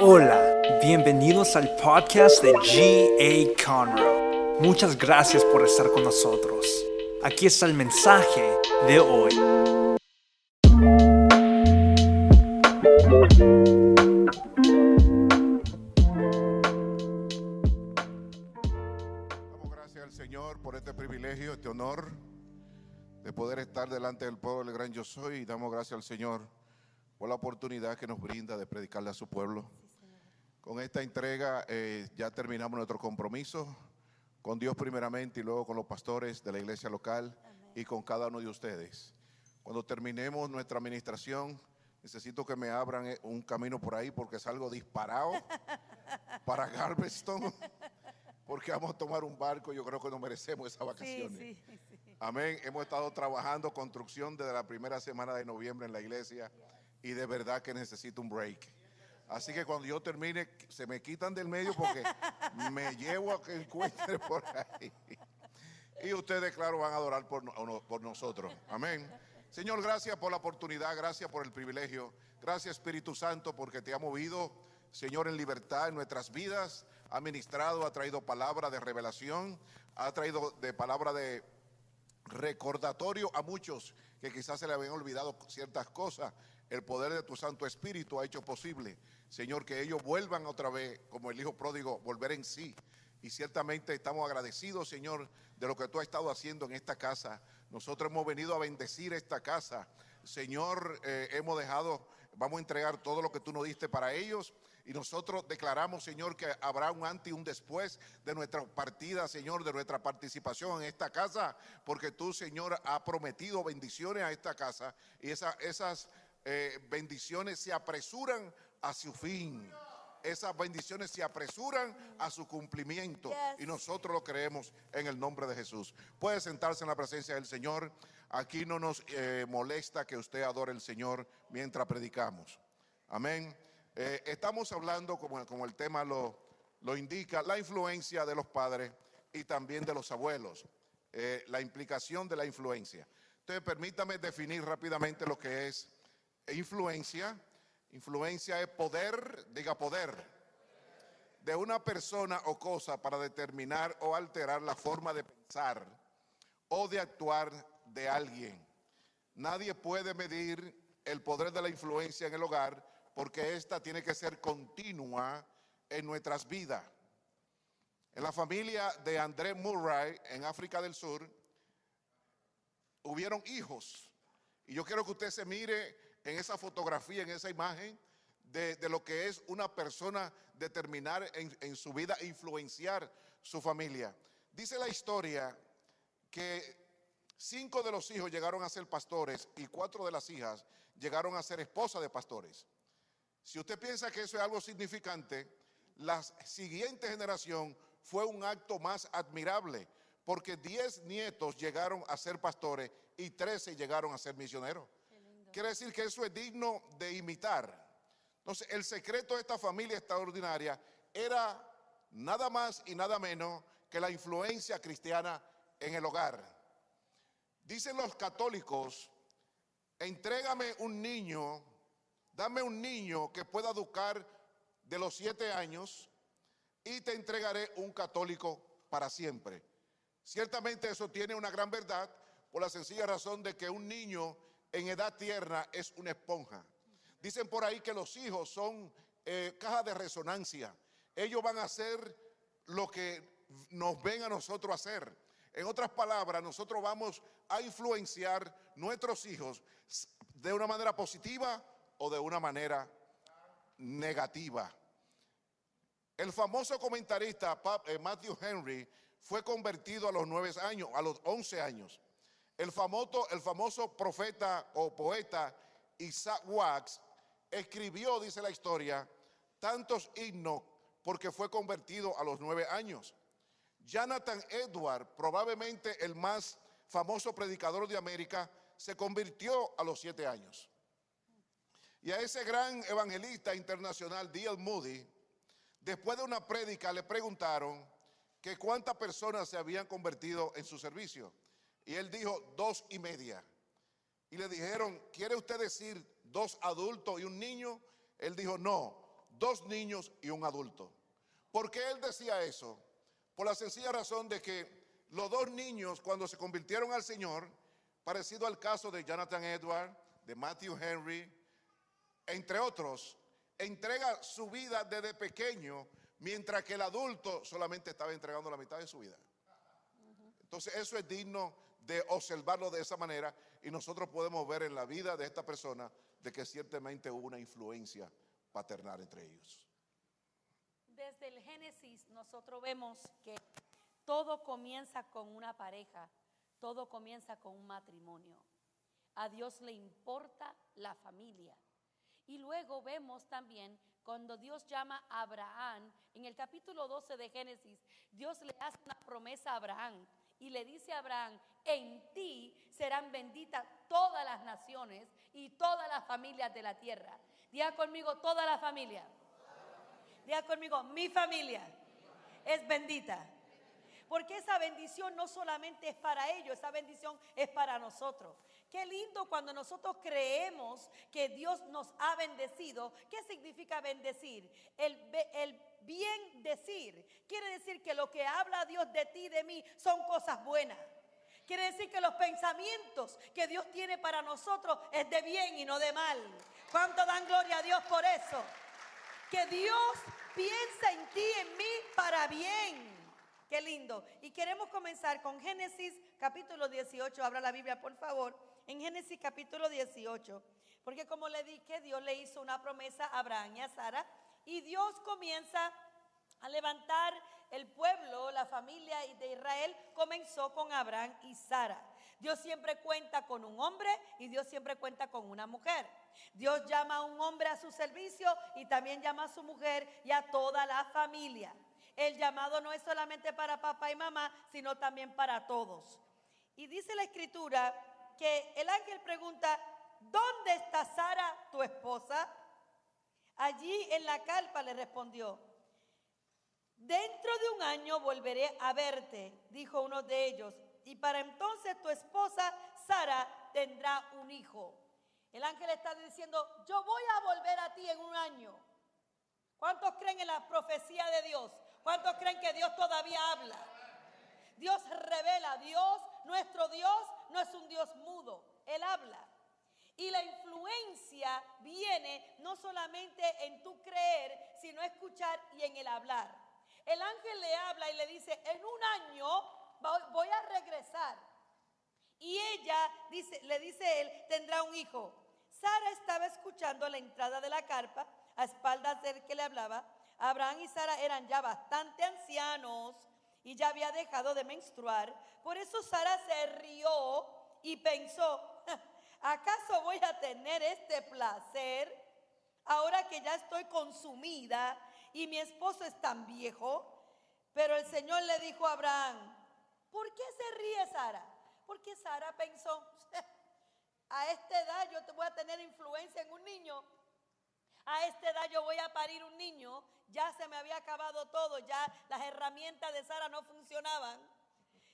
Hola, bienvenidos al podcast de G.A. Conroe. Muchas gracias por estar con nosotros. Aquí está el mensaje de hoy. Damos gracias al Señor por este privilegio, este honor de poder estar delante del pueblo del gran yo soy. Y damos gracias al Señor por la oportunidad que nos brinda de predicarle a su pueblo. Con esta entrega eh, ya terminamos nuestro compromiso con Dios primeramente y luego con los pastores de la iglesia local y con cada uno de ustedes. Cuando terminemos nuestra administración, necesito que me abran eh, un camino por ahí porque salgo disparado para Galveston. Porque vamos a tomar un barco, yo creo que nos merecemos esas vacaciones. Amén. Hemos estado trabajando construcción desde la primera semana de noviembre en la iglesia y de verdad que necesito un break. Así que cuando yo termine, se me quitan del medio porque me llevo a que encuentre por ahí. Y ustedes, claro, van a adorar por, no- por nosotros. Amén. Señor, gracias por la oportunidad, gracias por el privilegio. Gracias, Espíritu Santo, porque te ha movido, Señor, en libertad en nuestras vidas. Ha ministrado, ha traído palabra de revelación, ha traído de palabra de recordatorio a muchos que quizás se le habían olvidado ciertas cosas. El poder de tu Santo Espíritu ha hecho posible, Señor, que ellos vuelvan otra vez, como el Hijo pródigo, volver en sí. Y ciertamente estamos agradecidos, Señor, de lo que tú has estado haciendo en esta casa. Nosotros hemos venido a bendecir esta casa. Señor, eh, hemos dejado, vamos a entregar todo lo que tú nos diste para ellos. Y nosotros declaramos, Señor, que habrá un antes y un después de nuestra partida, Señor, de nuestra participación en esta casa, porque tú, Señor, has prometido bendiciones a esta casa y esa- esas eh, bendiciones se apresuran a su fin. Esas bendiciones se apresuran a su cumplimiento y nosotros lo creemos en el nombre de Jesús. Puede sentarse en la presencia del Señor. Aquí no nos eh, molesta que usted adore al Señor mientras predicamos. Amén. Eh, estamos hablando, como, como el tema lo, lo indica, la influencia de los padres y también de los abuelos. Eh, la implicación de la influencia. Entonces, permítame definir rápidamente lo que es influencia. Influencia es poder, diga poder, de una persona o cosa para determinar o alterar la forma de pensar o de actuar de alguien. Nadie puede medir el poder de la influencia en el hogar porque esta tiene que ser continua en nuestras vidas. En la familia de André Murray en África del Sur hubieron hijos. Y yo quiero que usted se mire en esa fotografía, en esa imagen, de, lo que es una persona determinar en, en su vida influenciar su familia. Dice la historia que cinco de los hijos llegaron a ser pastores y cuatro de las hijas llegaron a ser esposas de pastores. Si usted piensa que eso es algo significante, la siguiente generación fue un acto más admirable, porque 10 nietos llegaron a ser pastores y 13 llegaron a ser misioneros. Quiere decir que eso es digno de imitar. Entonces, el secreto de esta familia extraordinaria era nada más y nada menos que la influencia cristiana en el hogar. Dicen los católicos, entrégame un niño, dame un niño que pueda educar de los siete años y te entregaré un católico para siempre. Ciertamente eso tiene una gran verdad por la sencilla razón de que un niño en edad tierna es una esponja. Dicen por ahí que los hijos son eh, cajas de resonancia. Ellos van a hacer lo que nos ven a nosotros hacer. En otras palabras, nosotros vamos a influenciar nuestros hijos de una manera positiva o de una manera negativa. El famoso comentarista eh, Matthew Henry fue convertido a los nueve años, a los 11 años. El famoso, el famoso profeta o poeta Isaac Watts escribió, dice la historia, tantos himnos porque fue convertido a los nueve años. Jonathan Edward, probablemente el más famoso predicador de América, se convirtió a los siete años. Y a ese gran evangelista internacional, D.L. Moody, después de una prédica le preguntaron que cuántas personas se habían convertido en su servicio. Y él dijo dos y media. Y le dijeron, ¿quiere usted decir dos adultos y un niño? Él dijo, no, dos niños y un adulto. ¿Por qué él decía eso? Por la sencilla razón de que los dos niños cuando se convirtieron al Señor, parecido al caso de Jonathan Edward, de Matthew Henry, entre otros, entrega su vida desde pequeño, mientras que el adulto solamente estaba entregando la mitad de su vida. Entonces eso es digno de observarlo de esa manera y nosotros podemos ver en la vida de esta persona de que ciertamente hubo una influencia paternal entre ellos. Desde el Génesis nosotros vemos que todo comienza con una pareja, todo comienza con un matrimonio. A Dios le importa la familia. Y luego vemos también cuando Dios llama a Abraham, en el capítulo 12 de Génesis, Dios le hace una promesa a Abraham y le dice a Abraham, en ti serán benditas todas las naciones y todas las familias de la tierra. Diga conmigo, toda la familia. Diga conmigo, mi familia es bendita. Porque esa bendición no solamente es para ellos, esa bendición es para nosotros. Qué lindo cuando nosotros creemos que Dios nos ha bendecido. ¿Qué significa bendecir? El, el bien decir. Quiere decir que lo que habla Dios de ti y de mí son cosas buenas. Quiere decir que los pensamientos que Dios tiene para nosotros es de bien y no de mal. ¿Cuánto dan gloria a Dios por eso? Que Dios piensa en ti en mí para bien. Qué lindo. Y queremos comenzar con Génesis capítulo 18. Abra la Biblia, por favor. En Génesis capítulo 18. Porque como le dije, Dios le hizo una promesa a Abraham y a Sara. Y Dios comienza a levantar el pueblo, la familia de Israel comenzó con Abraham y Sara. Dios siempre cuenta con un hombre y Dios siempre cuenta con una mujer. Dios llama a un hombre a su servicio y también llama a su mujer y a toda la familia. El llamado no es solamente para papá y mamá, sino también para todos. Y dice la escritura que el ángel pregunta, ¿dónde está Sara, tu esposa? Allí en la calpa le respondió, Dentro de un año volveré a verte, dijo uno de ellos, y para entonces tu esposa Sara tendrá un hijo. El ángel está diciendo, yo voy a volver a ti en un año. ¿Cuántos creen en la profecía de Dios? ¿Cuántos creen que Dios todavía habla? Dios revela, Dios, nuestro Dios, no es un Dios mudo, Él habla. Y la influencia viene no solamente en tu creer, sino escuchar y en el hablar. El ángel le habla y le dice, en un año voy a regresar. Y ella le dice él, tendrá un hijo. Sara estaba escuchando la entrada de la carpa a espaldas del que le hablaba. Abraham y Sara eran ya bastante ancianos y ya había dejado de menstruar. Por eso Sara se rió y pensó, ¿acaso voy a tener este placer ahora que ya estoy consumida y mi esposo es tan viejo? Pero el Señor le dijo a Abraham, ¿por qué se ríe Sara? Porque Sara pensó, a esta edad yo te voy a tener influencia en un niño. A esta edad yo voy a parir un niño. Ya se me había acabado todo, ya las herramientas de Sara no funcionaban.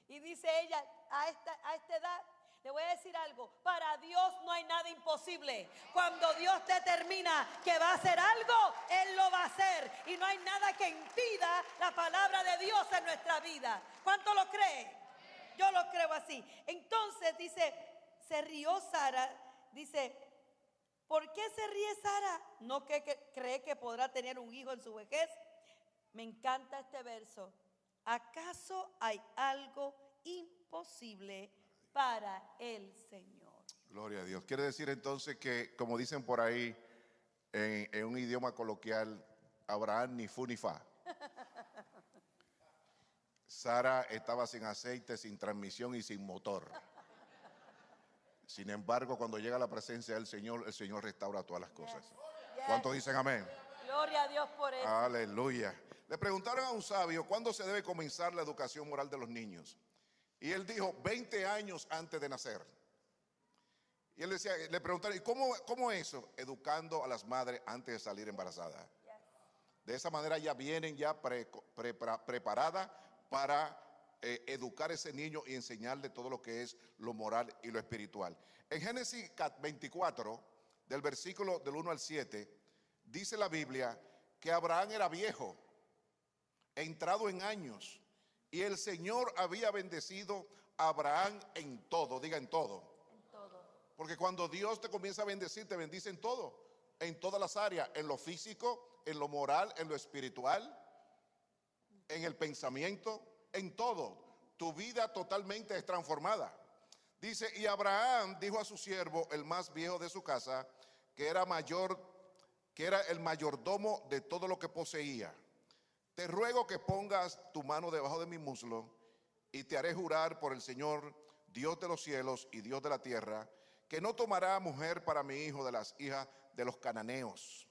Y dice ella, a esta, a esta edad le voy a decir algo, para Dios no hay nada imposible. Cuando Dios determina que va a hacer algo, Él lo va a hacer. Y no hay nada que impida la palabra de Dios en nuestra vida. ¿Cuánto lo cree? Yo lo creo así. Entonces dice, se rió Sara, dice, ¿por qué se ríe Sara? ¿No que, cree que podrá tener un hijo en su vejez? Me encanta este verso. ¿Acaso hay algo imposible para el Señor. Gloria a Dios. Quiere decir entonces que, como dicen por ahí, en, un idioma coloquial, Abraham ni fu ni fa. Sara estaba sin aceite, sin transmisión y sin motor. Sin embargo, cuando llega la presencia del Señor, el Señor restaura todas las cosas. ¿Cuántos dicen amén? Gloria a Dios por eso. Aleluya. Le preguntaron a un sabio cuándo se debe comenzar la educación moral de los niños. Y él dijo 20 años antes de nacer. Y él decía, le preguntaron, ¿y cómo, cómo eso? Educando a las madres antes de salir embarazadas. De esa manera ya vienen ya preparadas para eh, educar a ese niño y enseñarle todo lo que es lo moral y lo espiritual. En Génesis 24, del versículo del 1 al 7, dice la Biblia que Abraham era viejo, entrado en años, y el Señor había bendecido a Abraham en todo, diga en todo. En todo. Porque cuando Dios te comienza a bendecir, te bendice en todo, en todas las áreas, en lo físico, en lo moral, en lo espiritual, en el pensamiento, en todo. Tu vida totalmente es transformada. Dice, y Abraham dijo a su siervo, el más viejo de su casa, que era mayor, que era el mayordomo de todo lo que poseía. Te ruego que pongas tu mano debajo de mi muslo y te haré jurar por el Señor, Dios de los cielos y Dios de la tierra, que no tomará mujer para mi hijo de las hijas de los cananeos,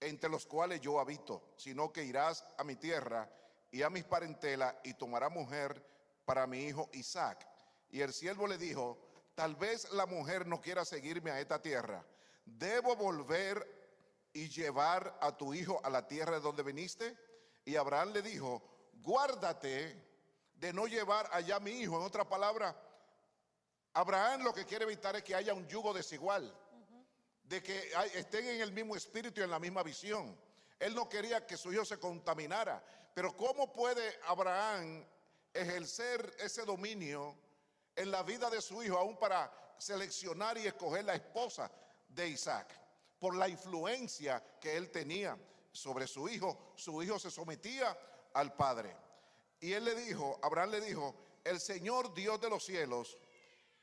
entre los cuales yo habito, sino que irás a mi tierra y a mis parentelas y tomará mujer para mi hijo Isaac. Y el siervo le dijo, tal vez la mujer no quiera seguirme a esta tierra. ¿Debo volver y llevar a tu hijo a la tierra de donde viniste? Y Abraham le dijo, guárdate de no llevar allá mi hijo. En otra palabra, Abraham lo que quiere evitar es que haya un yugo desigual, de que estén en el mismo espíritu y en la misma visión. Él no quería que su hijo se contaminara. Pero ¿cómo puede Abraham ejercer ese dominio en la vida de su hijo, aún para seleccionar y escoger la esposa de Isaac? Por la influencia que él tenía sobre su hijo. Su hijo se sometía al padre. Y él le dijo, Abraham le dijo, el Señor Dios de los cielos,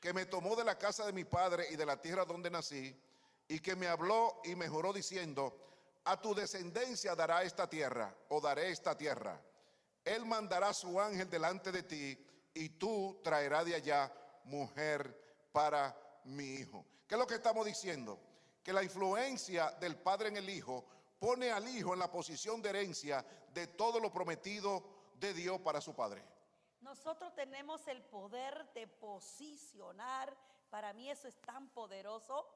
que me tomó de la casa de mi padre y de la tierra donde nací, y que me habló y me juró diciendo, a tu descendencia dará esta tierra, o daré esta tierra. Él mandará su ángel delante de ti, y tú traerás de allá mujer para mi hijo. ¿Qué es lo que estamos diciendo? Que la influencia del padre en el hijo pone al hijo en la posición de herencia de todo lo prometido de Dios para su padre. Nosotros tenemos el poder de posicionar, para mí eso es tan poderoso,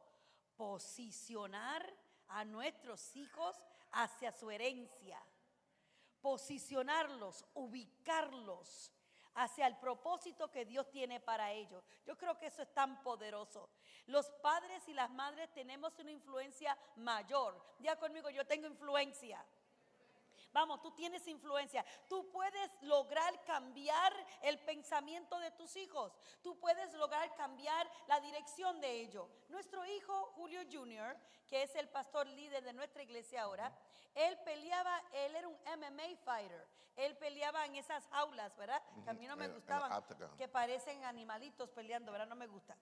posicionar a nuestros hijos hacia su herencia, posicionarlos, ubicarlos hacia el propósito que Dios tiene para ellos. Yo creo que eso es tan poderoso. Los padres y las madres tenemos una influencia mayor. Ya conmigo, yo tengo influencia. Vamos, tú tienes influencia. Tú puedes lograr cambiar el pensamiento de tus hijos. Tú puedes lograr cambiar la dirección de ellos. Nuestro hijo Julio Jr., que es el pastor líder de nuestra iglesia ahora, él peleaba, él era un MMA fighter. Él peleaba en esas jaulas, ¿verdad? Que a mí no me los gustaban, que parecen animalitos peleando, ¿verdad? No me gusta.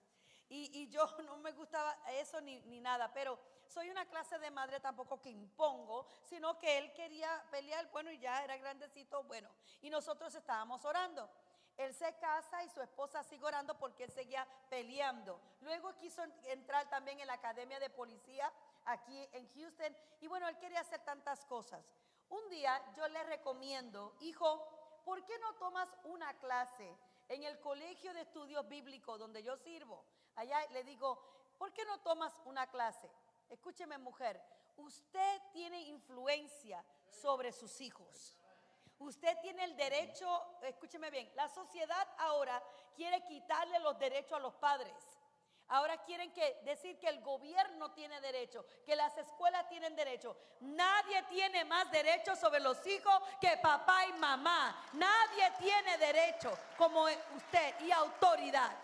Y, y yo no me gustaba eso ni, ni nada, pero soy una clase de madre tampoco que impongo, sino que él quería pelear, bueno, y ya era grandecito, bueno, y nosotros estábamos orando. Él se casa y su esposa sigue orando porque él seguía peleando. Luego quiso en- entrar también en la academia de policía aquí en Houston y bueno, él quería hacer tantas cosas. Un día yo le recomiendo, hijo, ¿por qué no tomas una clase en el colegio de estudios bíblicos donde yo sirvo? Allá le digo, ¿por qué no tomas una clase? Escúcheme mujer, usted tiene influencia sobre sus hijos. Usted tiene el derecho, escúcheme bien, la sociedad ahora quiere quitarle los derechos a los padres. Ahora quieren que decir que el gobierno tiene derecho, que las escuelas tienen derecho. Nadie tiene más derecho sobre los hijos que papá y mamá. Nadie tiene derecho como usted y autoridad.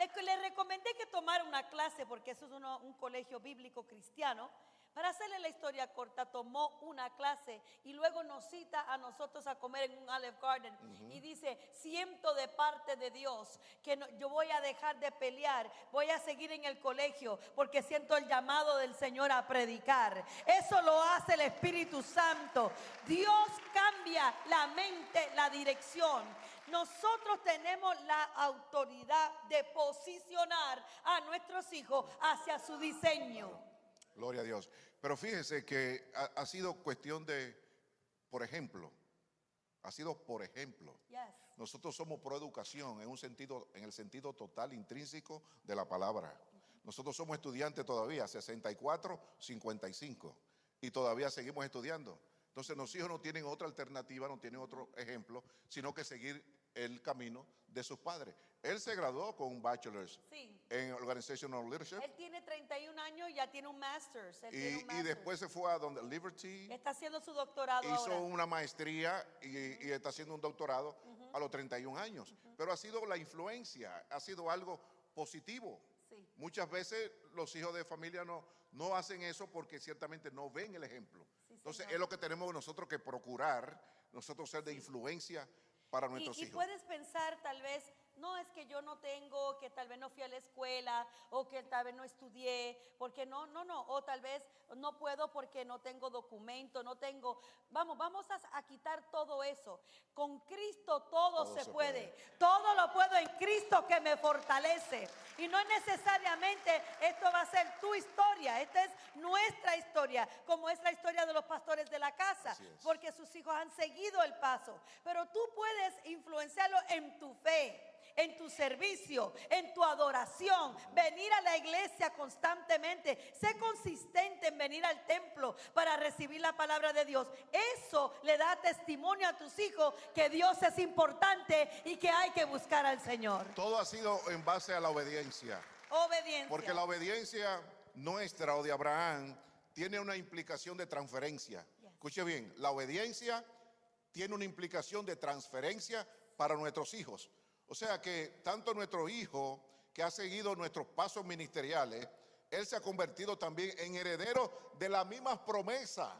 Le, le recomendé que tomara una clase, porque eso es uno- un colegio bíblico cristiano. Para hacerle la historia corta, tomó una clase y luego nos cita a nosotros a comer en un Olive Garden. Y dice, siento de parte de Dios que no- yo voy a dejar de pelear, voy a seguir en el colegio, porque siento el llamado del Señor a predicar. Eso lo hace el Espíritu Santo. Dios cambia la mente, la dirección. Nosotros tenemos la autoridad de posicionar a nuestros hijos hacia su diseño. Gloria a Dios. Pero fíjese que ha, ha sido cuestión de, por ejemplo, ha sido por ejemplo. Yes. Nosotros somos pro educación en un sentido, en el sentido total intrínseco de la palabra. Nosotros somos estudiantes todavía, 64, 55, y todavía seguimos estudiando. Entonces, los hijos no tienen otra alternativa, no tienen otro ejemplo, sino que seguir el camino de sus padres. Él se graduó con un bachelor's Sí. en Organizational Leadership Él tiene 31 años y ya tiene un master's. Él tiene y, un y master's. después se fue a donde Liberty, Está haciendo su doctorado hizo ahora. una maestría y, y está haciendo un doctorado a los 31 años. Pero ha sido la influencia, ha sido algo positivo. Sí. Muchas veces los hijos de familia no, no hacen eso porque ciertamente no ven el ejemplo. Sí, Entonces es lo que tenemos nosotros que procurar, nosotros ser de influencia para Y, nuestros y hijos. puedes pensar tal vez, no es que yo no tengo, que tal vez no fui a la escuela o que tal vez no estudié, porque no, no, no, o tal vez no puedo porque no tengo documento, no tengo, vamos, vamos a, a quitar todo eso. Con Cristo todo, Todo se, se puede. puede. todo lo puedo en Cristo que me fortalece. Y no necesariamente esto va a ser tu historia, esta es nuestra historia, como es la historia de los pastores de la casa, porque sus hijos han seguido el paso. Pero tú puedes influenciarlo en tu fe, en tu servicio, en tu adoración, venir a la iglesia constantemente, sé consistente en venir al templo para recibir la palabra de Dios. Eso le da testimonio a tus hijos que Dios es importante y que hay que buscar al Señor. Todo ha sido en base a la obediencia. Obediencia. Porque la obediencia nuestra o de Abraham tiene una implicación de transferencia. Yes. Escuche bien, la obediencia tiene una implicación de transferencia para nuestros hijos. O sea que tanto nuestro hijo que ha seguido nuestros pasos ministeriales, él se ha convertido también en heredero de las mismas promesas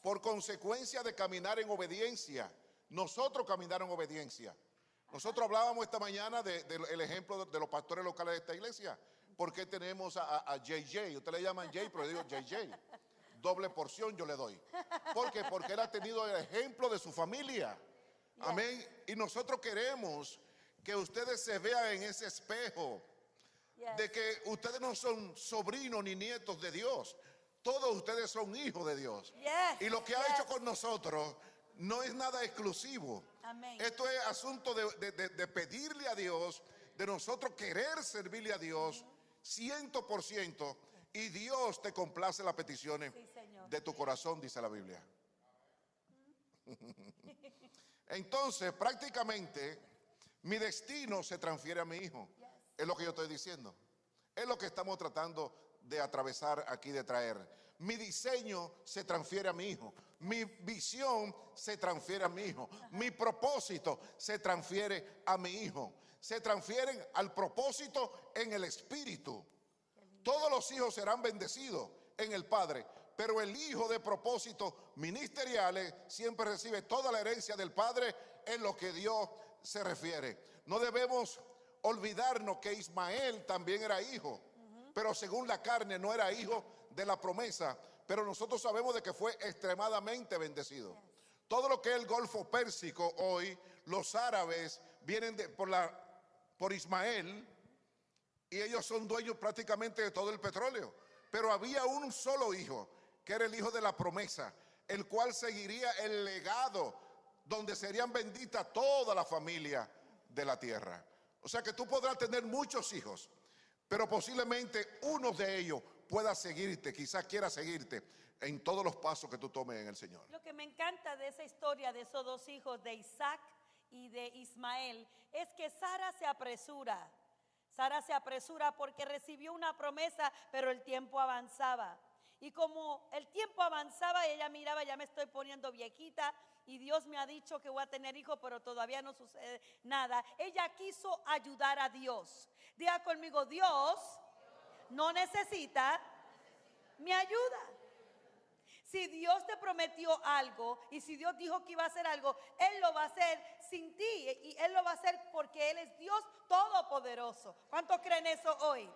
por consecuencia de caminar en obediencia. Nosotros caminar en obediencia. Nosotros hablábamos esta mañana del ejemplo de, de los pastores locales de esta iglesia. Porque tenemos a, a- a JJ, usted le llaman Jay, pero yo digo JJ. Doble porción yo le doy. ¿Por qué? Porque él ha tenido el ejemplo de su familia. Amén. Y nosotros queremos que ustedes se vean en ese espejo de que ustedes no son sobrinos ni nietos de Dios. Todos ustedes son hijos de Dios. Y lo que ha hecho con nosotros no es nada exclusivo. Amén. Esto es asunto de, de- de- pedirle a Dios, de nosotros querer servirle a Dios ciento por ciento. Y Dios te complace las peticiones Sí, de tu corazón, dice la Biblia. Entonces, prácticamente, mi destino se transfiere a mi hijo. Es lo que yo estoy diciendo. Es lo que estamos tratando de atravesar aquí, de traer. Mi diseño se transfiere a mi hijo. Mi visión se transfiere a mi hijo. Mi propósito se transfiere a mi hijo. Se transfieren al propósito en el espíritu. Todos los hijos serán bendecidos en el Padre, pero el hijo de propósitos ministeriales siempre recibe toda la herencia del Padre en lo que Dios se refiere. No debemos olvidarnos que Ismael también era hijo, pero según la carne no era hijo de la promesa, pero nosotros sabemos de que fue extremadamente bendecido. Todo lo que es el Golfo Pérsico hoy, los árabes vienen de- por, la, por Ismael, y ellos son dueños prácticamente de todo el petróleo. Pero había un solo hijo, que era el hijo de la promesa, el cual seguiría el legado donde serían benditas toda la familia de la tierra. O sea que tú podrás tener muchos hijos, pero posiblemente uno de ellos pueda seguirte, quizás quiera seguirte en todos los pasos que tú tomes en el Señor. Lo que me encanta de esa historia de esos dos hijos, de Isaac y de Ismael, es que Sara se apresura. Sara se apresura porque recibió una promesa, pero el tiempo avanzaba. Y como el tiempo avanzaba, ella miraba, ya me estoy poniendo viejita y Dios me ha dicho que voy a tener hijos, pero todavía no sucede nada. Ella quiso ayudar a Dios. Diga conmigo, Dios no necesita mi ayuda. Si Dios te prometió algo y si Dios dijo que iba a hacer algo, Él lo va a hacer sin ti y Él lo va a hacer porque Él es Dios todopoderoso. ¿Cuántos creen eso hoy?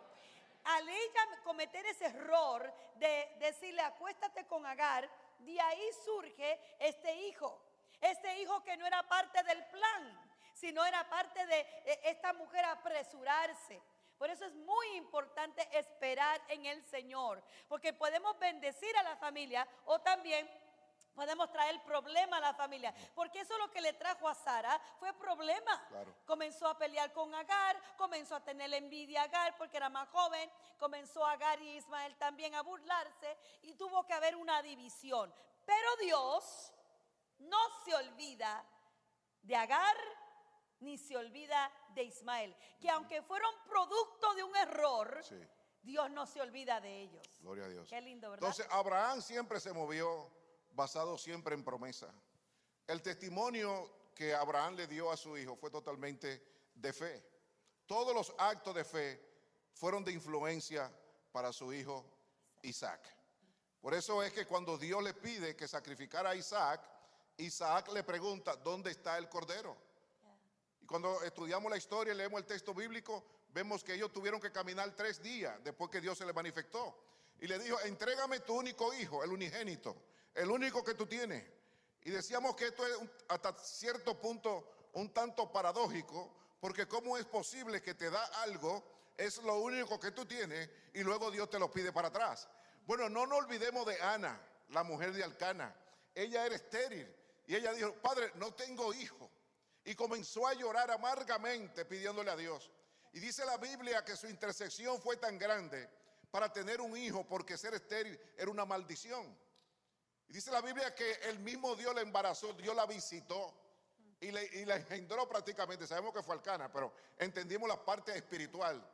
Al ella cometer ese error de decirle acuéstate con Agar, de ahí surge este hijo. Este hijo que no era parte del plan, sino era parte de esta mujer apresurarse. Por eso es muy importante esperar en el Señor, porque podemos bendecir a la familia o también podemos traer problema a la familia, porque eso lo que le trajo a Sara fue problema. Claro. Comenzó a pelear con Agar, comenzó a tener envidia a Agar porque era más joven, comenzó Agar y Ismael también a burlarse y tuvo que haber una división. Pero Dios no se olvida de Agar ni se olvida de Ismael. Que aunque fueron producto de un error, Sí. Dios no se olvida de ellos. Gloria a Dios. Qué lindo, ¿verdad? Entonces, Abraham siempre se movió basado siempre en promesa. El testimonio que Abraham le dio a su hijo fue totalmente de fe. Todos los actos de fe fueron de influencia para su hijo Isaac. Por eso es que cuando Dios le pide que sacrificara a Isaac, Isaac le pregunta, ¿dónde está el cordero? Y cuando estudiamos la historia y leemos el texto bíblico, vemos que ellos tuvieron que caminar tres días después que Dios se le manifestó. Y le dijo, entrégame tu único hijo, el unigénito, el único que tú tienes. Y decíamos que esto es hasta cierto punto un tanto paradójico, porque ¿cómo es posible que te da algo, es lo único que tú tienes, y luego Dios te lo pide para atrás? Bueno, no nos olvidemos de Ana, la mujer de Alcana. Ella era estéril, y ella dijo, Padre, no tengo hijo y comenzó a llorar amargamente pidiéndole a Dios. Y dice la Biblia que su intersección fue tan grande para tener un hijo porque ser estéril era una maldición. Y dice la Biblia que el mismo Dios la embarazó, Dios la visitó y, le, y la engendró prácticamente. Sabemos que fue Alcana, pero entendimos la parte espiritual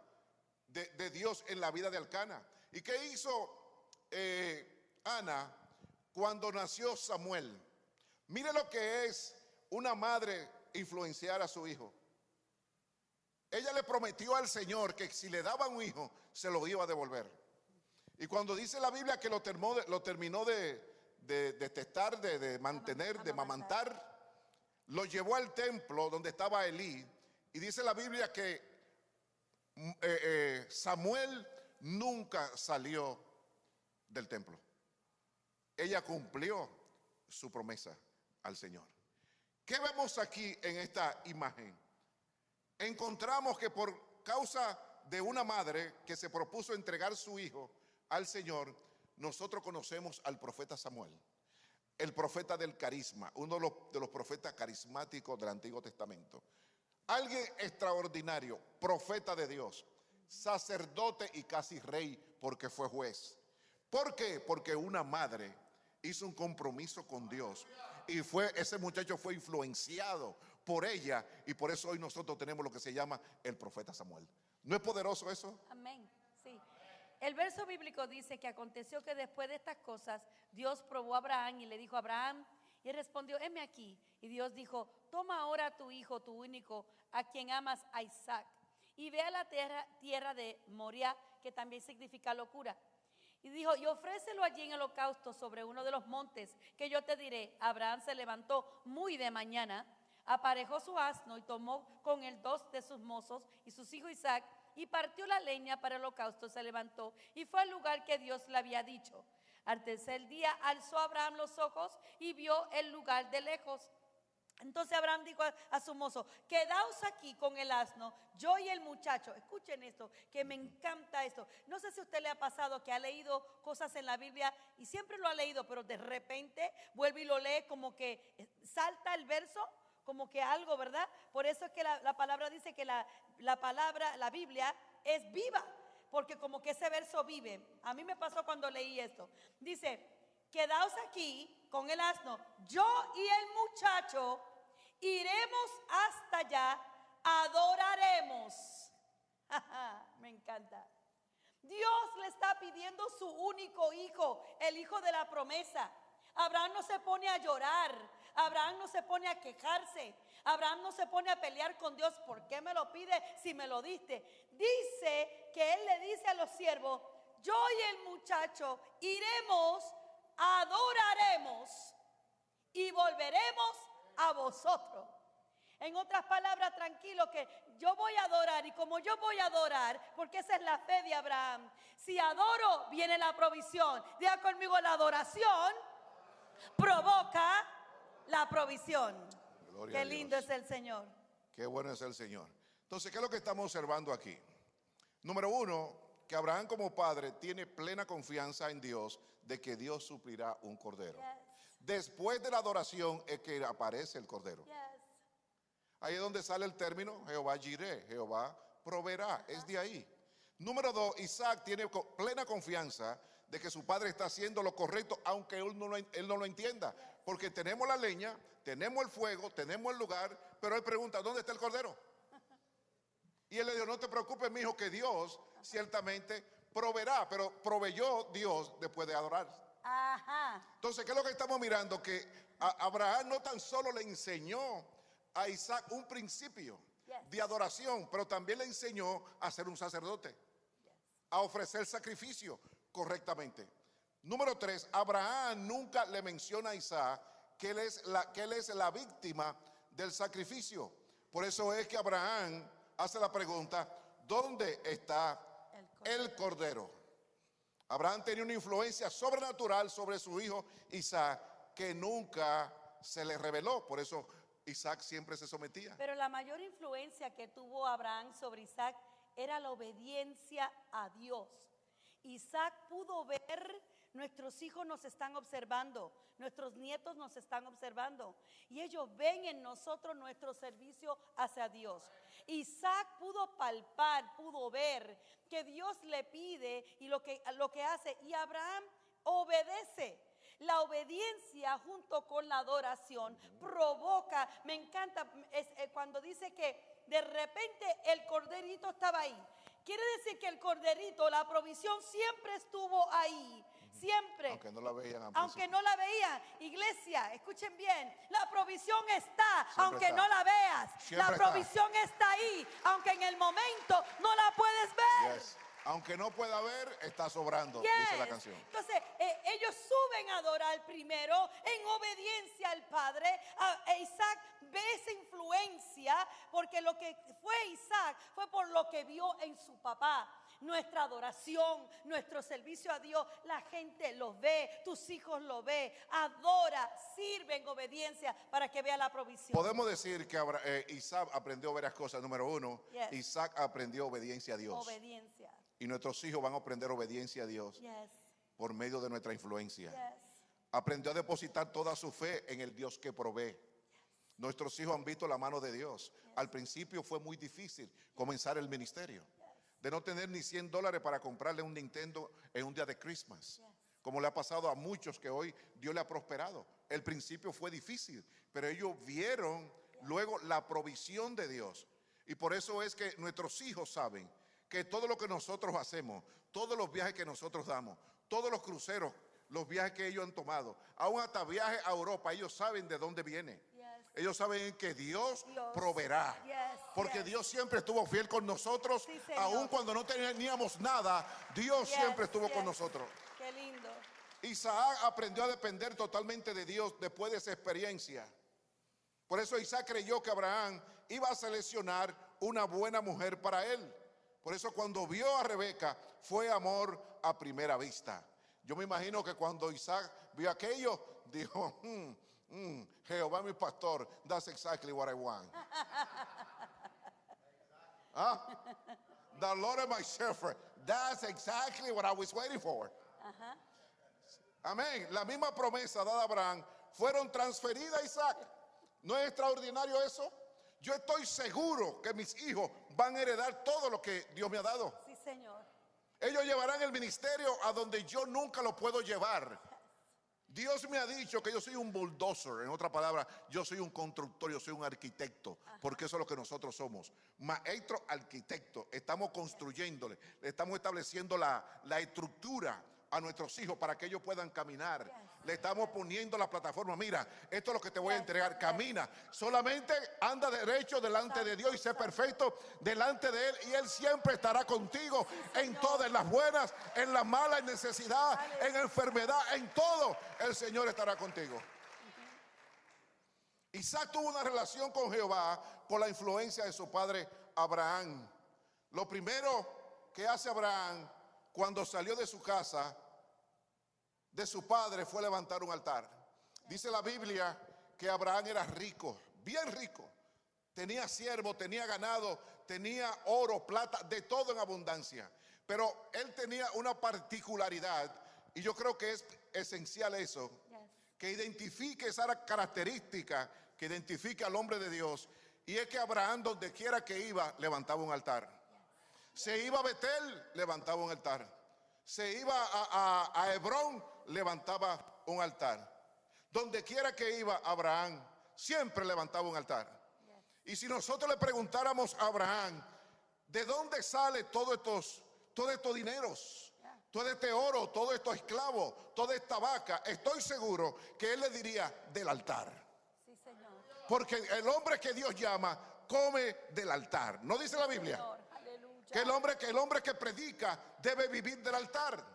de, Dios en la vida de Alcana. ¿Y qué hizo eh, Ana cuando nació Samuel? Mire lo que es una madre influenciar a su hijo. Ella le prometió al Señor que si le daba un hijo, se lo iba a devolver. Y cuando dice la Biblia que lo terminó de, de, de testar, de, de mantener, de mamantar, lo llevó al templo donde estaba Elí. Y dice la Biblia que mm, eh, eh, Samuel nunca salió del templo. Ella cumplió su promesa al Señor. ¿Qué vemos aquí en esta imagen? Encontramos que por causa de una madre que se propuso entregar su hijo al Señor, nosotros conocemos al profeta Samuel, el profeta del carisma, uno de los, profetas carismáticos del Antiguo Testamento. Alguien extraordinario, profeta de Dios, sacerdote y casi rey porque fue juez. ¿Por qué? Porque una madre hizo un compromiso con Dios y fue ese muchacho fue influenciado por ella y por eso hoy nosotros tenemos lo que se llama el profeta Samuel. ¿No es poderoso eso? Amén. El verso bíblico dice que aconteció que después de estas cosas Dios probó a Abraham y le dijo a Abraham y respondió, heme aquí. Y Dios dijo, toma ahora tu hijo, tu único, a quien amas, a Isaac, y ve a la tierra, tierra de Moria, que también significa locura. Y dijo, y ofrécelo allí en holocausto sobre uno de los montes, que yo te diré. Abraham se levantó muy de mañana, aparejó su asno y tomó con él dos de sus mozos y sus hijos Isaac, y partió la leña para el holocausto, se levantó y fue al lugar que Dios le había dicho. Al tercer día alzó Abraham los ojos y vio el lugar de lejos. Entonces Abraham dijo a, a su mozo, quedaos aquí con el asno, yo y el muchacho. Escuchen esto, que me encanta esto. No sé si a usted le ha pasado que ha leído cosas en la Biblia y siempre lo ha leído, pero de repente vuelve y lo lee como que eh, salta el verso, como que algo, ¿verdad? Por eso es que la, la palabra dice que la, la palabra, la Biblia es viva, porque como que ese verso vive. A mí me pasó cuando leí esto. Dice, quedaos aquí con el asno, yo y el muchacho iremos hasta allá, adoraremos. Me encanta. Dios le está pidiendo su único hijo, el hijo de la promesa. Abraham no se pone a llorar, Abraham no se pone a quejarse, Abraham no se pone a pelear con Dios. ¿Por qué me lo pide si me lo diste? Dice que él le dice a los siervos, yo y el muchacho iremos, adoraremos y volveremos a vosotros. En otras palabras, tranquilo que yo voy a adorar y como yo voy a adorar, porque esa es la fe de Abraham, si adoro viene la provisión. Diga conmigo, la adoración provoca la provisión. Gloria Qué lindo es el Señor. Qué bueno es el Señor. Entonces, ¿qué es lo que estamos observando aquí? Número uno, que Abraham como padre tiene plena confianza en Dios de que Dios suplirá un cordero. Después de la adoración es que aparece el cordero. Yes. Ahí es donde sale el término Jehová Jireh, Jehová proveerá, es de ahí. Número dos, Isaac tiene plena confianza de que su padre está haciendo lo correcto, aunque él no, lo, él no lo entienda. Porque tenemos la leña, tenemos el fuego, tenemos el lugar, pero él pregunta, ¿dónde está el cordero? Y él le dijo, no te preocupes, mi hijo, que Dios ciertamente proveerá, pero proveyó Dios después de adorar. Ajá. Entonces, ¿qué es lo que estamos mirando? Que Abraham no tan solo le enseñó a Isaac un principio de adoración, pero también le enseñó a ser un sacerdote, a ofrecer sacrificio correctamente. Número tres, Abraham nunca le menciona a Isaac que él es la, que él es la víctima del sacrificio. Por eso es que Abraham hace la pregunta, ¿dónde está El cordero. el cordero? Abraham tenía una influencia sobrenatural sobre su hijo Isaac que nunca se le reveló. Por eso Isaac siempre se sometía. Pero la mayor influencia que tuvo Abraham sobre Isaac era la obediencia a Dios. Isaac pudo ver, nuestros hijos nos están observando, nuestros nietos nos están observando y ellos ven en nosotros nuestro servicio hacia Dios. Isaac pudo palpar, pudo ver que Dios le pide y lo que, lo que hace y Abraham obedece. La obediencia junto con la adoración provoca, me encanta es, eh, cuando dice que de repente el corderito estaba ahí. Quiere decir que el corderito, la provisión siempre estuvo ahí, siempre. Aunque no la veían Aunque no la veían. Iglesia, escuchen bien, la provisión está, aunque está. no la veas. Siempre la está. provisión está ahí, aunque en el momento no la puedes ver. Yes. Aunque no pueda ver, está sobrando, Yes. dice la canción. Entonces, eh, ellos suben a adorar primero en obediencia al Padre. A- Isaac ve esa influencia porque lo que fue Isaac fue por lo que vio en su papá. Nuestra adoración, nuestro servicio a Dios, la gente lo ve, tus hijos lo ve, adora, sirve en obediencia para que vea la provisión. Podemos decir que eh, Isaac aprendió varias cosas. Número uno, Yes. Isaac aprendió obediencia a Dios. Obediencia. Y nuestros hijos van a aprender obediencia a Dios Yes. por medio de nuestra influencia. Yes. Aprendió a depositar toda su fe en el Dios que provee. Nuestros hijos han visto la mano de Dios. Al principio fue muy difícil comenzar el ministerio. De no tener ni 100 dólares para comprarle un Nintendo en un día de Christmas. Como le ha pasado a muchos que hoy Dios le ha prosperado. El principio fue difícil, pero ellos vieron luego la provisión de Dios. Y por eso es que nuestros hijos saben que todo lo que nosotros hacemos, todos los viajes que nosotros damos, todos los cruceros, los viajes que ellos han tomado, aún hasta viajes a Europa, ellos saben de dónde viene. Yes. Ellos saben que Dios, Dios. proveerá. Yes, Porque yes. Dios siempre estuvo fiel con nosotros, Sí, aún cuando no teníamos nada, Dios siempre estuvo con nosotros. Qué lindo. Isaac aprendió a depender totalmente de Dios después de esa experiencia. Por eso Isaac creyó que Abraham iba a seleccionar una buena mujer para él. Por eso cuando vio a Rebeca fue amor a primera vista. Yo me imagino que cuando Isaac vio aquello, dijo, "Hmm, hmm, Jehová mi pastor, that's exactly what I want. Ah, The Lord is my shepherd, that's exactly what I was waiting for. Amén. La misma promesa dada a Abraham fueron transferidas a Isaac. ¿No es extraordinario eso? Yo estoy seguro que mis hijos van a heredar todo lo que Dios me ha dado. Sí, Señor. Ellos llevarán el ministerio a donde yo nunca lo puedo llevar. Dios me ha dicho que yo soy un bulldozer, en otra palabra, yo soy un constructor, yo soy un arquitecto, porque eso es lo que nosotros somos. Maestro arquitecto, estamos construyéndole, le estamos estableciendo la, la estructura a nuestros hijos para que ellos puedan caminar. Le estamos poniendo la plataforma, mira, esto es lo que te voy a entregar, camina. Solamente anda derecho delante de Dios y sé perfecto delante de Él y Él siempre estará contigo en todas las buenas, en las malas, en necesidad, en enfermedad, en todo. El Señor estará contigo. Isaac tuvo una relación con Jehová por la influencia de su padre Abraham. Lo primero que hace Abraham cuando salió de su casa, de su padre, fue levantar un altar. Dice la Biblia que Abraham era rico, bien rico. Tenía siervo, tenía ganado, tenía oro, plata, de todo en abundancia. Pero él tenía una particularidad, y yo creo que es esencial eso, que identifique esa característica que identifica al hombre de Dios, y es que Abraham, donde quiera que iba, levantaba un altar. Se iba a Betel, levantaba un altar. Se iba a, a- a Hebrón, levantaba un altar. Donde quiera que iba Abraham, siempre levantaba un altar. Y si nosotros le preguntáramos a Abraham, ¿de dónde sale todos estos, todos estos dineros? Todo este oro, todos estos esclavos, toda esta vaca, estoy seguro que él le diría del altar. Sí, Señor. Porque el hombre que Dios llama come del altar. ¿No dice la Biblia? Señor. Que el hombre que el hombre que predica debe vivir del altar.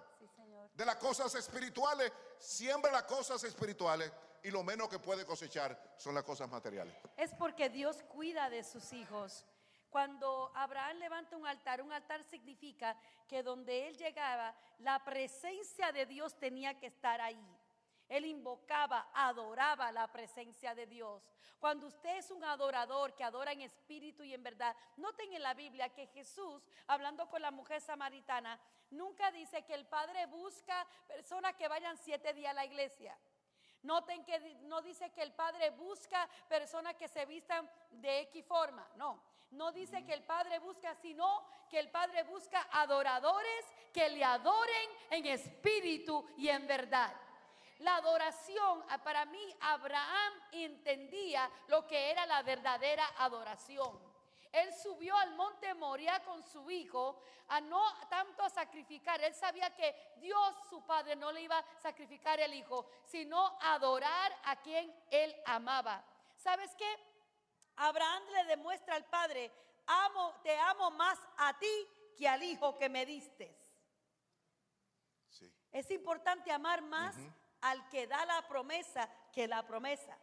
De las cosas espirituales, siembra las cosas espirituales y lo menos que puede cosechar son las cosas materiales. Es porque Dios cuida de sus hijos. Cuando Abraham levanta un altar, un altar significa que donde él llegaba, la presencia de Dios tenía que estar ahí. Él invocaba, adoraba la presencia de Dios. Cuando usted es un adorador que adora en espíritu y en verdad, noten en la Biblia que Jesús, hablando con la mujer samaritana, nunca dice que el Padre busca personas que vayan siete días a la iglesia. Noten que no dice que el Padre busca personas que se vistan de X forma, no. No dice que el Padre busca, sino que el Padre busca adoradores que le adoren en espíritu y en verdad. La adoración, ah, para mí, Abraham entendía lo que era la verdadera adoración. Él subió al monte Moria con su hijo a no tanto a sacrificar. Él sabía que Dios, su padre, no le iba a sacrificar el hijo, sino adorar a quien él amaba. ¿Sabes qué? Abraham le demuestra al padre, amo, te amo más a ti que al hijo que me diste. Sí. Es importante amar más al que da la promesa que la promesa.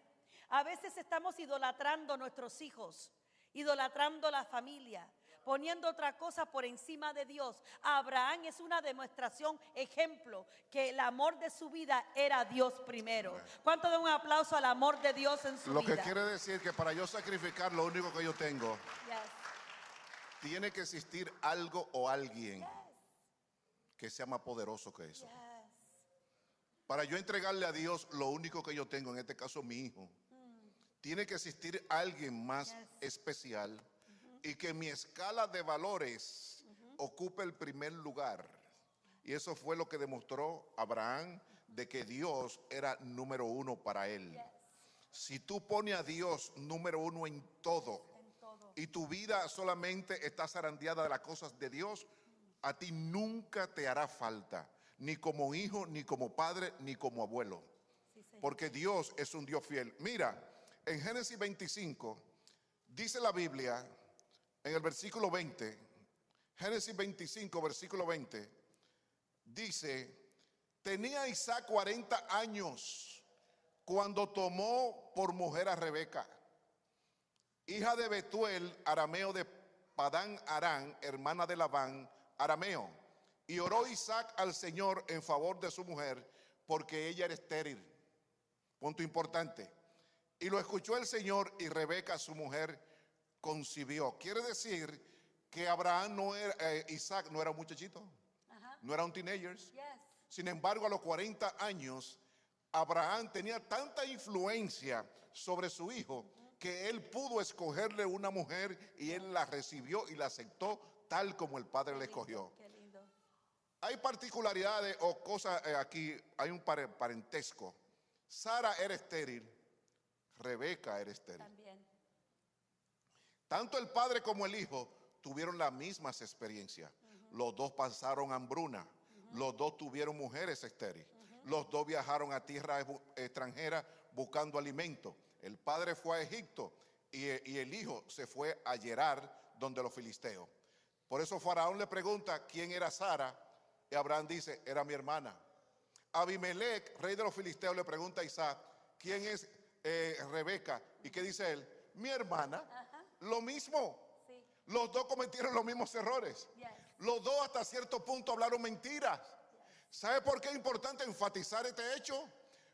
A veces estamos idolatrando a nuestros hijos, idolatrando la familia, poniendo otra cosa por encima de Dios. Abraham es una demostración, ejemplo, que el amor de su vida era Dios primero. ¿Cuánto de un aplauso al amor de Dios en su Lo que vida? quiere decir que para yo sacrificar lo único que yo tengo, Yes, tiene que existir algo o alguien que sea más poderoso que eso. yes. Para yo entregarle a Dios lo único que yo tengo, en este caso mi hijo, tiene que existir alguien más especial y que mi escala de valores ocupe el primer lugar. Y eso fue lo que demostró Abraham de que Dios era número uno para él. Si tú pones a Dios número uno en todo En todo. y tu vida solamente está zarandeada de las cosas de Dios, a ti nunca te hará falta, ni como hijo, ni como padre, ni como abuelo. Sí. Porque Dios es un Dios fiel. Mira, en Génesis 25, dice la Biblia, en el versículo 20, Génesis 25, versículo 20, dice, tenía Isaac 40 años cuando tomó por mujer a Rebeca, hija de Betuel, arameo de Padán Arán, hermana de Labán, arameo. Y oró Isaac al Señor en favor de su mujer, porque ella era estéril. Punto importante. Y lo escuchó el Señor y Rebeca, su mujer, concibió. Quiere decir que Abraham no era, eh, Isaac no era un muchachito, Ajá. no era un teenager. Yes. Sin embargo, a los 40 años, Abraham tenía tanta influencia sobre su hijo que él pudo escogerle una mujer y él la recibió y la aceptó tal como el padre le escogió. Hay particularidades o cosas eh, aquí, hay un pare- parentesco. Sara era estéril, Rebeca era estéril. También. Tanto el padre como el hijo tuvieron las mismas experiencias. Los dos pasaron hambruna. Los dos tuvieron mujeres estériles. Los dos viajaron a tierra extranjera buscando alimento. El padre fue a Egipto y, e- y el hijo se fue a Gerar, donde los filisteos. Por eso Faraón le pregunta quién era Sara y Abraham dice, era mi hermana. Abimelech, rey de los filisteos, le pregunta a Isaac, ¿quién es eh, Rebeca? ¿Y qué dice él? Mi hermana. Lo mismo. Sí. Los dos cometieron los mismos errores. Yes. Los dos hasta cierto punto hablaron mentiras. ¿Sabe por qué es importante enfatizar este hecho?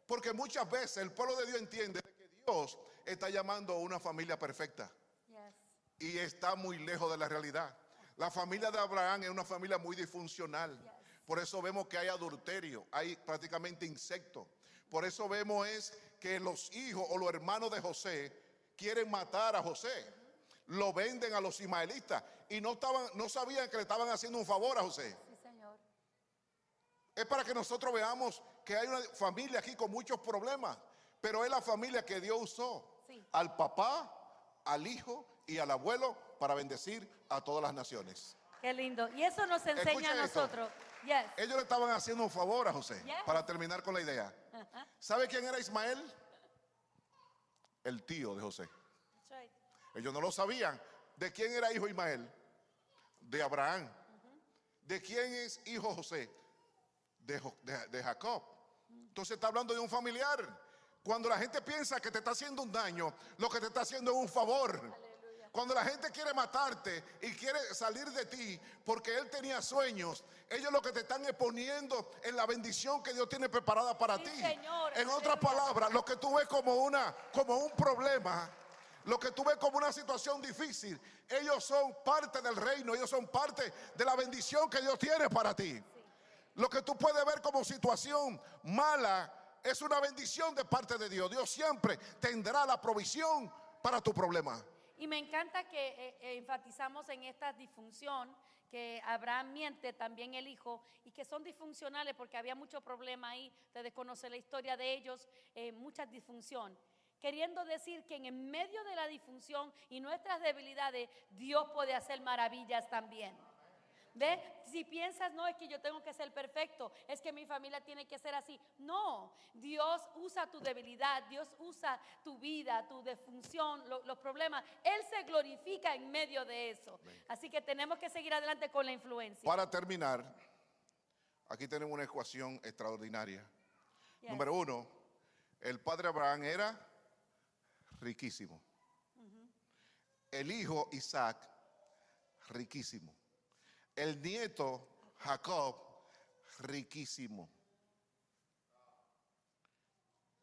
Porque muchas veces el pueblo de Dios entiende que Dios está llamando a una familia perfecta Yes. y está muy lejos de la realidad. La familia de Abraham es una familia muy disfuncional. Por eso vemos que hay adulterio, hay prácticamente insectos. Por eso vemos es que los hijos o los hermanos de José quieren matar a José. Lo venden a los ismaelitas y no, estaban, no sabían que le estaban haciendo un favor a José. Sí, Señor. Es para que nosotros veamos que hay una familia aquí con muchos problemas, pero es la familia que Dios usó Sí. al papá, al hijo y al abuelo para bendecir a todas las naciones. Qué lindo. Y eso nos enseña Escuchen a esto. Yes. Ellos le estaban haciendo un favor a José Yes. para terminar con la idea. ¿Sabe quién era Ismael? El tío de José. That's right. Ellos no lo sabían. ¿De quién era hijo Ismael? De Abraham. ¿De quién es hijo José? De, Jo- de- de Jacob. Entonces está hablando de un familiar. Cuando la gente piensa que te está haciendo un daño, lo que te está haciendo es un favor. Cuando la gente quiere matarte y quiere salir de ti porque él tenía sueños, ellos lo que te están exponiendo en la bendición que Dios tiene preparada para Sí, ti. Señor, en otras palabras, lo que tú ves como una como un problema, lo que tú ves como una situación difícil, ellos son parte del reino, ellos son parte de la bendición que Dios tiene para ti. Lo que tú puedes ver como situación mala es una bendición de parte de Dios. Dios siempre tendrá la provisión para tu problema. Y me encanta que eh, eh, enfatizamos en esta disfunción, que Abraham miente también el hijo, y que son disfuncionales porque había mucho problema ahí, ustedes conocen la historia de ellos, eh, mucha disfunción. Queriendo decir que en medio de la disfunción y nuestras debilidades, Dios puede hacer maravillas también. ¿Ve? Si piensas, no, es que yo tengo que ser perfecto, es que mi familia tiene que ser así. No, Dios usa tu debilidad, Dios usa tu vida, tu defunción, lo- los problemas. Él se glorifica en medio de eso. Así que tenemos que seguir adelante con la influencia. Para terminar, aquí tenemos una ecuación extraordinaria. Yes. Número uno, el padre Abraham era riquísimo. El hijo Isaac, riquísimo. El nieto Jacob, riquísimo.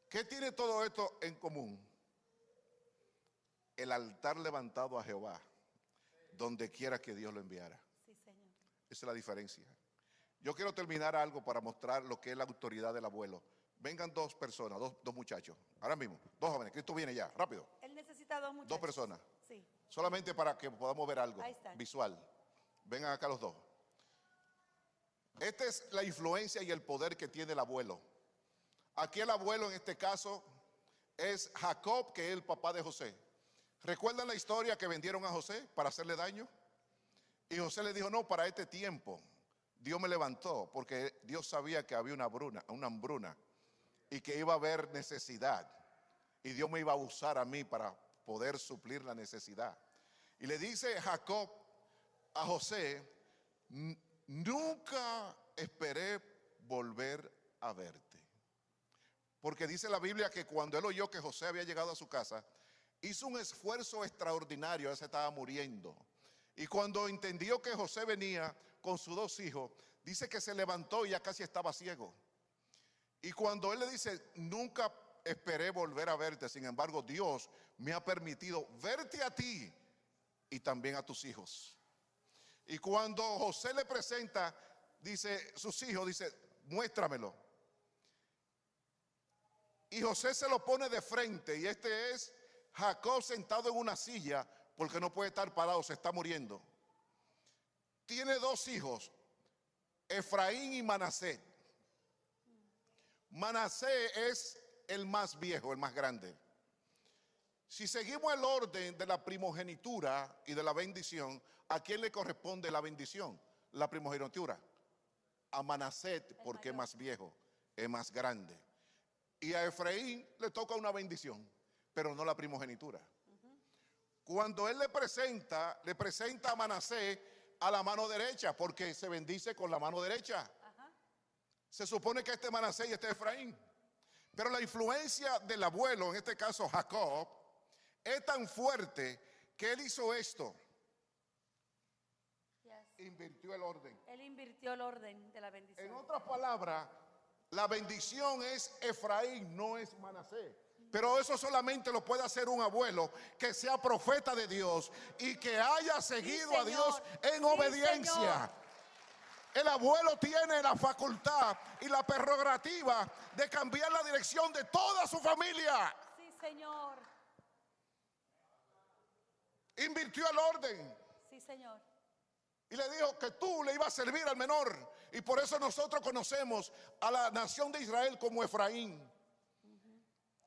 ¿Qué tiene todo esto en común? El altar levantado a Jehová, donde quiera que Dios lo enviara. Sí, Señor. Esa es la diferencia. Yo quiero terminar algo para mostrar lo que es la autoridad del abuelo. Vengan dos personas, dos, dos muchachos, ahora mismo, dos jóvenes. Cristo viene ya, rápido. Él necesita dos muchachos. Dos personas. Sí. Solamente para que podamos ver algo Ahí visual. Vengan acá los dos. Esta es la influencia y el poder que tiene el abuelo. Aquí el abuelo en este caso es Jacob, que es el papá de José. ¿Recuerdan la historia que vendieron a José para hacerle daño? Y José le dijo, no, para este tiempo Dios me levantó porque Dios sabía que había una, bruna, una hambruna y que iba a haber necesidad. Y Dios me iba a usar a mí para poder suplir la necesidad. Y le dice Jacob a José, "N- nunca esperé volver a verte. Porque dice la Biblia que cuando él oyó que José había llegado a su casa, hizo un esfuerzo extraordinario, él se estaba muriendo. Y cuando entendió que José venía con sus dos hijos, dice que se levantó y ya casi estaba ciego. Y cuando él le dice, nunca esperé volver a verte, sin embargo Dios me ha permitido verte a ti y también a tus hijos. Y cuando José le presenta, dice, sus hijos, dice, muéstramelo. Y José se lo pone de frente y este es Jacob sentado en una silla porque no puede estar parado, se está muriendo. Tiene dos hijos, Efraín y Manasés. Manasés es el más viejo, el más grande. Si seguimos el orden de la primogenitura y de la bendición, ¿a quién le corresponde la bendición? La primogenitura. A Manasés porque es más viejo, es más grande. Y a Efraín le toca una bendición, pero no la primogenitura. Cuando él le presenta, le presenta a Manasés a la mano derecha, porque se bendice con la mano derecha. Se supone que este Manasés y este Efraín. Pero la influencia del abuelo, en este caso Jacob, es tan fuerte que él hizo esto. Invirtió el orden. Él invirtió el orden de la En bendición. otras palabras, la bendición es Efraín, no es Manasés. Pero eso solamente lo puede hacer un abuelo que sea profeta de Dios y que haya seguido a. Dios en Sí, obediencia. Señor. El abuelo tiene la facultad y la prerrogativa de cambiar la dirección de toda su familia. Sí, Señor. Invirtió el orden Sí, Señor. Y le dijo que tú le ibas a servir al menor. Y por eso nosotros conocemos a la nación de Israel como Efraín.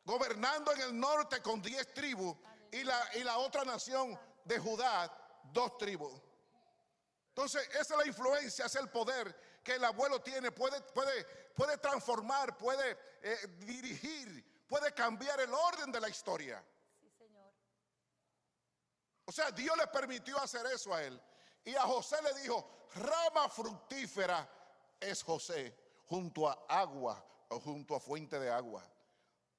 Gobernando en el norte con diez tribus y la, y la otra nación de Judá, dos tribus. Entonces, esa es la influencia, es el poder que el abuelo tiene. Puede, puede, puede transformar, puede eh, dirigir, puede cambiar el orden de la historia. Sí, Señor. O sea, Dios le permitió hacer eso a él. Y a José le dijo, rama fructífera es José, junto a agua o junto a fuente de agua.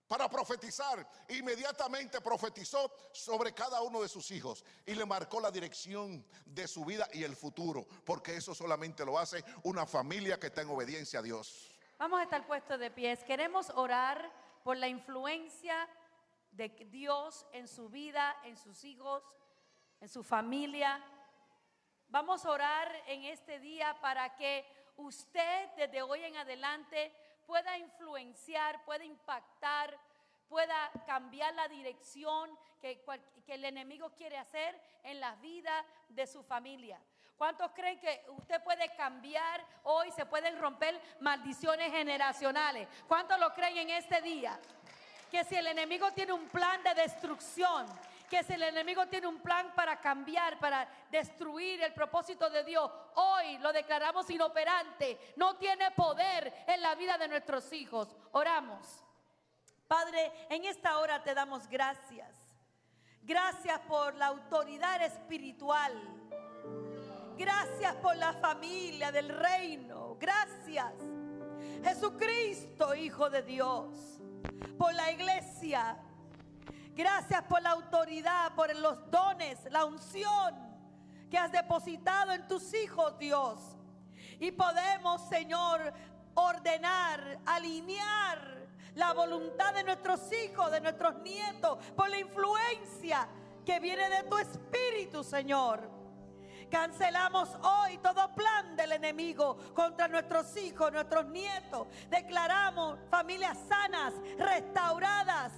Para profetizar, inmediatamente profetizó sobre cada uno de sus hijos y le marcó la dirección de su vida y el futuro, porque eso solamente lo hace una familia que está en obediencia a Dios. Vamos a estar puestos de pies. Queremos orar por la influencia de Dios en su vida, en sus hijos, en su familia. Vamos a orar en este día para que usted desde hoy en adelante pueda influenciar, pueda impactar, pueda cambiar la dirección que, el enemigo quiere hacer en la vida de su familia. ¿Cuántos creen que usted puede cambiar hoy, se pueden romper maldiciones generacionales? ¿Cuántos lo creen en este día? Que si el enemigo tiene un plan de destrucción, que si el enemigo tiene un plan para cambiar, para destruir el propósito de Dios, hoy lo declaramos inoperante, no tiene poder en la vida de nuestros hijos. Oramos. Padre, en esta hora te damos gracias. Gracias por la autoridad espiritual. Gracias por la familia del reino. Gracias. Jesucristo, Hijo de Dios. Por la iglesia. Gracias por la autoridad, por los dones, la unción que has depositado en tus hijos, Dios. Y podemos, Señor, ordenar, alinear la voluntad de nuestros hijos, de nuestros nietos, por la influencia que viene de tu espíritu, Señor. Cancelamos hoy todo plan del enemigo contra nuestros hijos, nuestros nietos. Declaramos familias sanas, restauradas,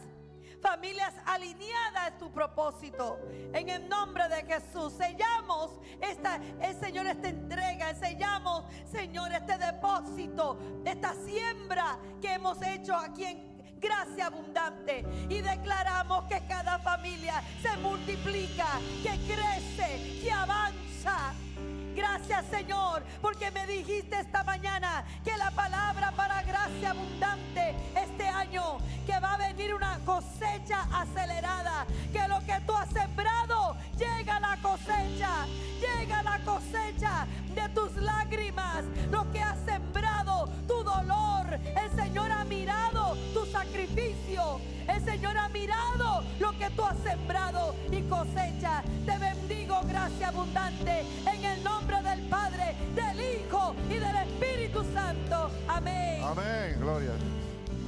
familias alineadas a tu propósito. En el nombre de Jesús, sellamos esta, el Señor, esta entrega, sellamos, Señor, este depósito, esta siembra que hemos hecho aquí en gracia abundante y declaramos que cada familia se multiplica, que crece, que avanza. Gracias Señor, porque me dijiste esta mañana que la palabra para gracia abundante este año, que va a venir una cosecha acelerada, que lo que tú has sembrado llega a la cosecha, llega a la cosecha de tus lágrimas, lo que has sembrado, tu dolor. El Señor ha mirado tu sacrificio, el Señor ha mirado lo que tú has sembrado y cosecha. Te bendigo, gracia abundante, en el nombre del Padre, del Hijo y del Espíritu Santo. Amén. Amén, gloria.